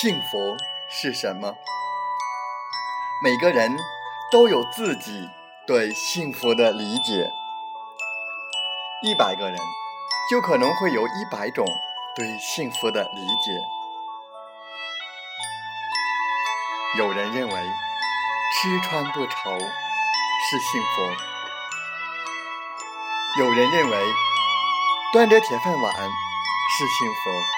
幸福是什么？每个人都有自己对幸福的理解。一百个人，就可能会有一百种对幸福的理解。有人认为吃穿不愁是幸福，有人认为端着铁饭碗是幸福。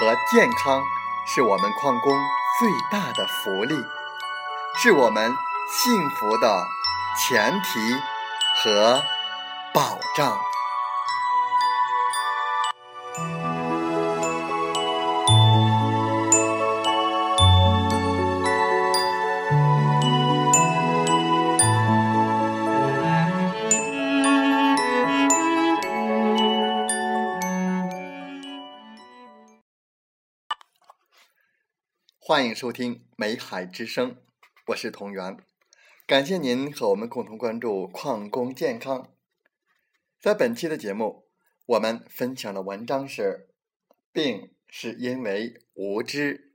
和健康是我们矿工最大的福利，是我们幸福的前提和保障。欢迎收听《美海之声》，我是同源，感谢您和我们共同关注矿工健康。在本期的节目，我们分享的文章是：病是因为无知。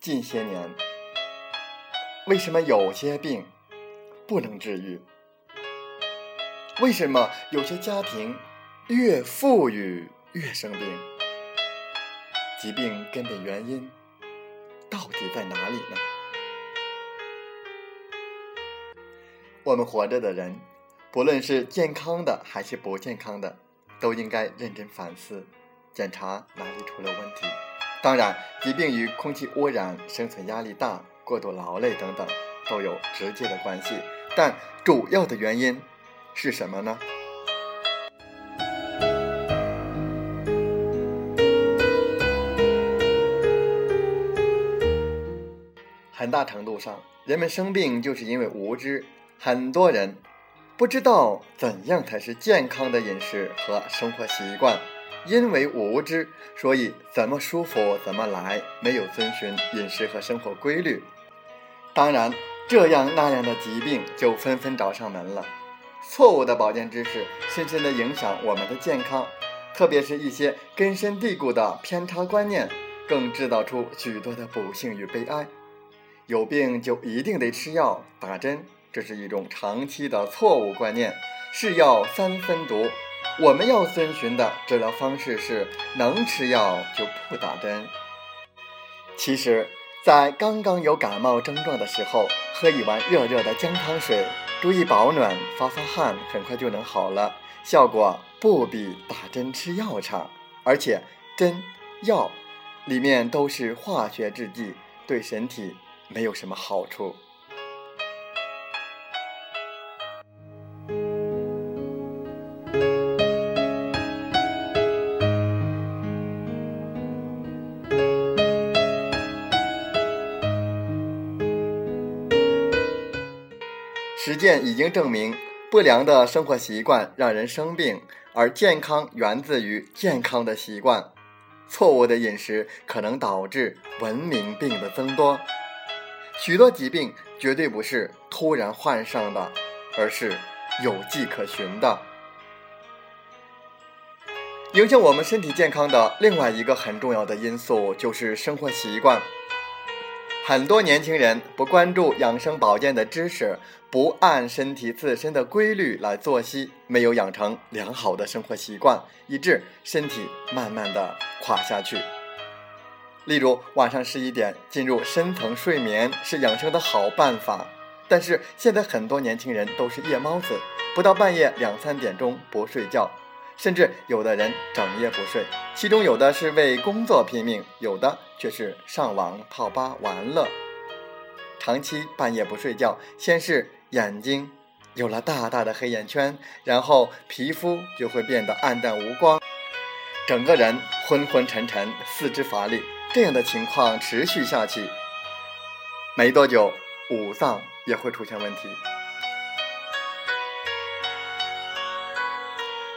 近些年。为什么有些病不能治愈？为什么有些家庭越富裕越生病？疾病根本原因到底在哪里呢？我们活着的人，不论是健康的还是不健康的，都应该认真反思，检查哪里出了问题。当然，疾病与空气污染、生存压力大。过度劳累等等都有直接的关系，但主要的原因是什么呢？很大程度上，人们生病就是因为无知。很多人不知道怎样才是健康的饮食和生活习惯，因为无知，所以怎么舒服怎么来，没有遵循饮食和生活规律。当然，这样那样的疾病就纷纷找上门了。错误的保健知识深深地影响我们的健康，特别是一些根深蒂固的偏差观念，更制造出许多的不幸与悲哀。有病就一定得吃药打针，这是一种长期的错误观念。是药三分毒，我们要遵循的治疗方式是：能吃药就不打针。其实。在刚刚有感冒症状的时候，喝一碗热热的姜汤水，注意保暖，发发汗，很快就能好了，效果不比打针吃药差。而且针药里面都是化学制剂，对身体没有什么好处。实践已经证明，不良的生活习惯让人生病，而健康源自于健康的习惯。错误的饮食可能导致文明病的增多。许多疾病绝对不是突然患上的，而是有迹可循的。影响我们身体健康的另外一个很重要的因素就是生活习惯。很多年轻人不关注养生保健的知识，不按身体自身的规律来作息，没有养成良好的生活习惯，以致身体慢慢的垮下去。例如，晚上十一点进入深层睡眠是养生的好办法，但是现在很多年轻人都是夜猫子，不到半夜两三点钟不睡觉。甚至有的人整夜不睡，其中有的是为工作拼命，有的却是上网泡吧玩乐。长期半夜不睡觉，先是眼睛有了大大的黑眼圈，然后皮肤就会变得暗淡无光，整个人昏昏沉沉，四肢乏力。这样的情况持续下去，没多久五脏也会出现问题。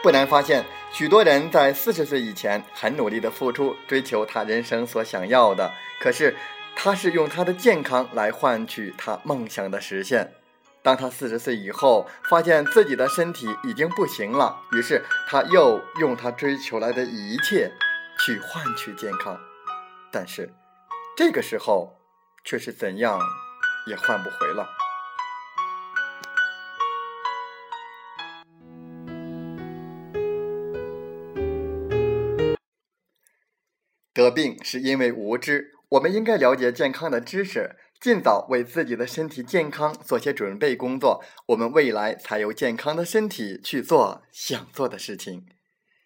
不难发现，许多人在四十岁以前很努力的付出，追求他人生所想要的，可是他是用他的健康来换取他梦想的实现。当他四十岁以后，发现自己的身体已经不行了，于是他又用他追求来的一切去换取健康。但是，这个时候却是怎样也换不回了。得病是因为无知，我们应该了解健康的知识，尽早为自己的身体健康做些准备工作，我们未来才有健康的身体去做想做的事情。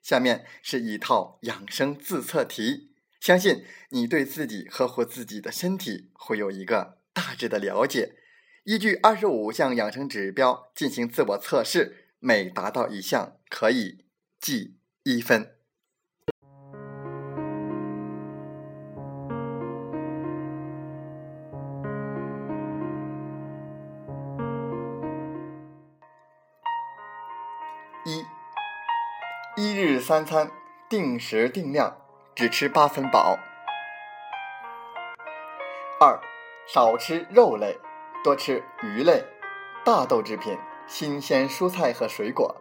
下面是一套养生自测题。相信你对自己呵护自己的身体会有一个大致的了解。依据二十五项养生指标进行自我测试，每达到一项可以记一分。三餐定时定量。只吃八分饱。二，少吃肉类，多吃鱼类、大豆制品、新鲜蔬菜和水果。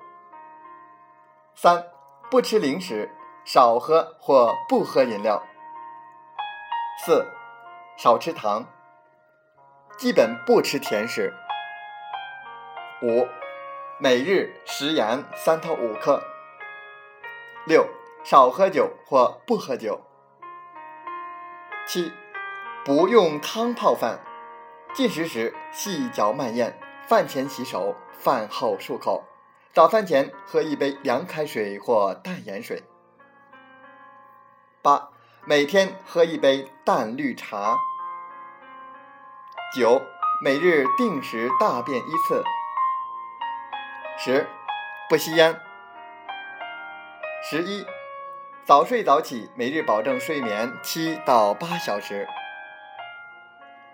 三，不吃零食，少喝或不喝饮料。四，少吃糖，基本不吃甜食。五，每日食盐三到五克。六。少喝酒或不喝酒。七，不用汤泡饭，进食时细嚼慢咽，饭前洗手，饭后漱口，早饭前喝一杯凉开水或淡盐水。八，每天喝一杯淡绿茶。九，每日定时大便一次。十，不吸烟。十一。早睡早起，每日保证睡眠七到八小时。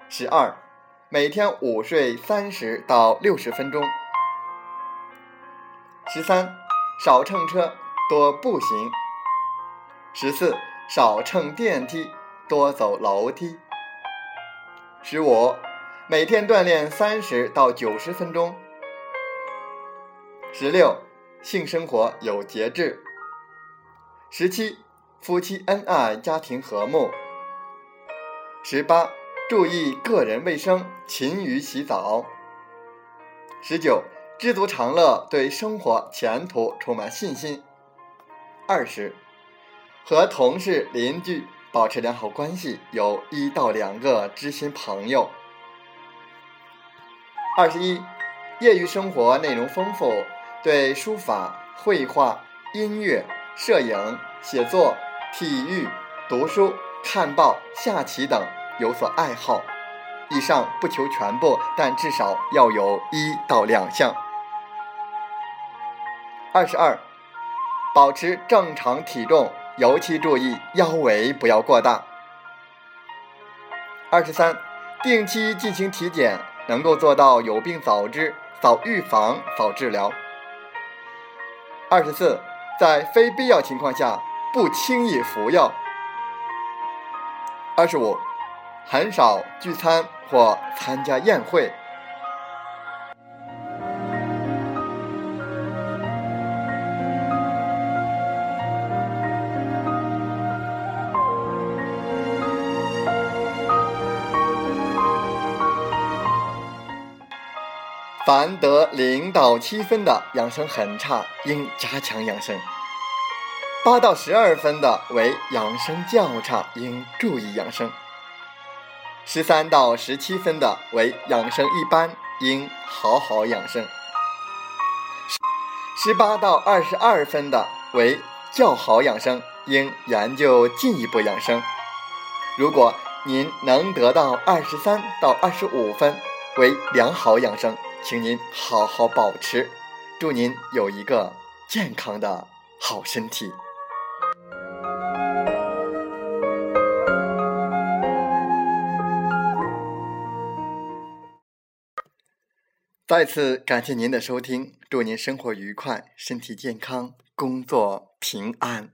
十二，每天午睡三十到六十分钟。十三，少乘车，多步行。十四，少乘电梯，多走楼梯。十五，每天锻炼三十到九十分钟。十六，性生活有节制。十七，夫妻恩爱，家庭和睦。十八，注意个人卫生，勤于洗澡。十九，知足常乐，对生活前途充满信心。二十，和同事、邻居保持良好关系，有一到两个知心朋友。二十一，业余生活内容丰富，对书法、绘画、音乐。摄影、写作、体育、读书、看报、下棋等有所爱好，以上不求全部，但至少要有一到两项。二十二，保持正常体重，尤其注意腰围不要过大。二十三，定期进行体检，能够做到有病早知、早预防、早治疗。二十四。在非必要情况下，不轻易服药。二十五，很少聚餐或参加宴会。凡得零到七分的养生很差，应加强养生；八到十二分的为养生较差，应注意养生；十三到十七分的为养生一般，应好好养生；十八到二十二分的为较好养生，应研究进一步养生。如果您能得到二十三到二十五分为良好养生，请您好好保持。祝您有一个健康的好身体。再次感谢您的收听，祝您生活愉快，身体健康，工作平安。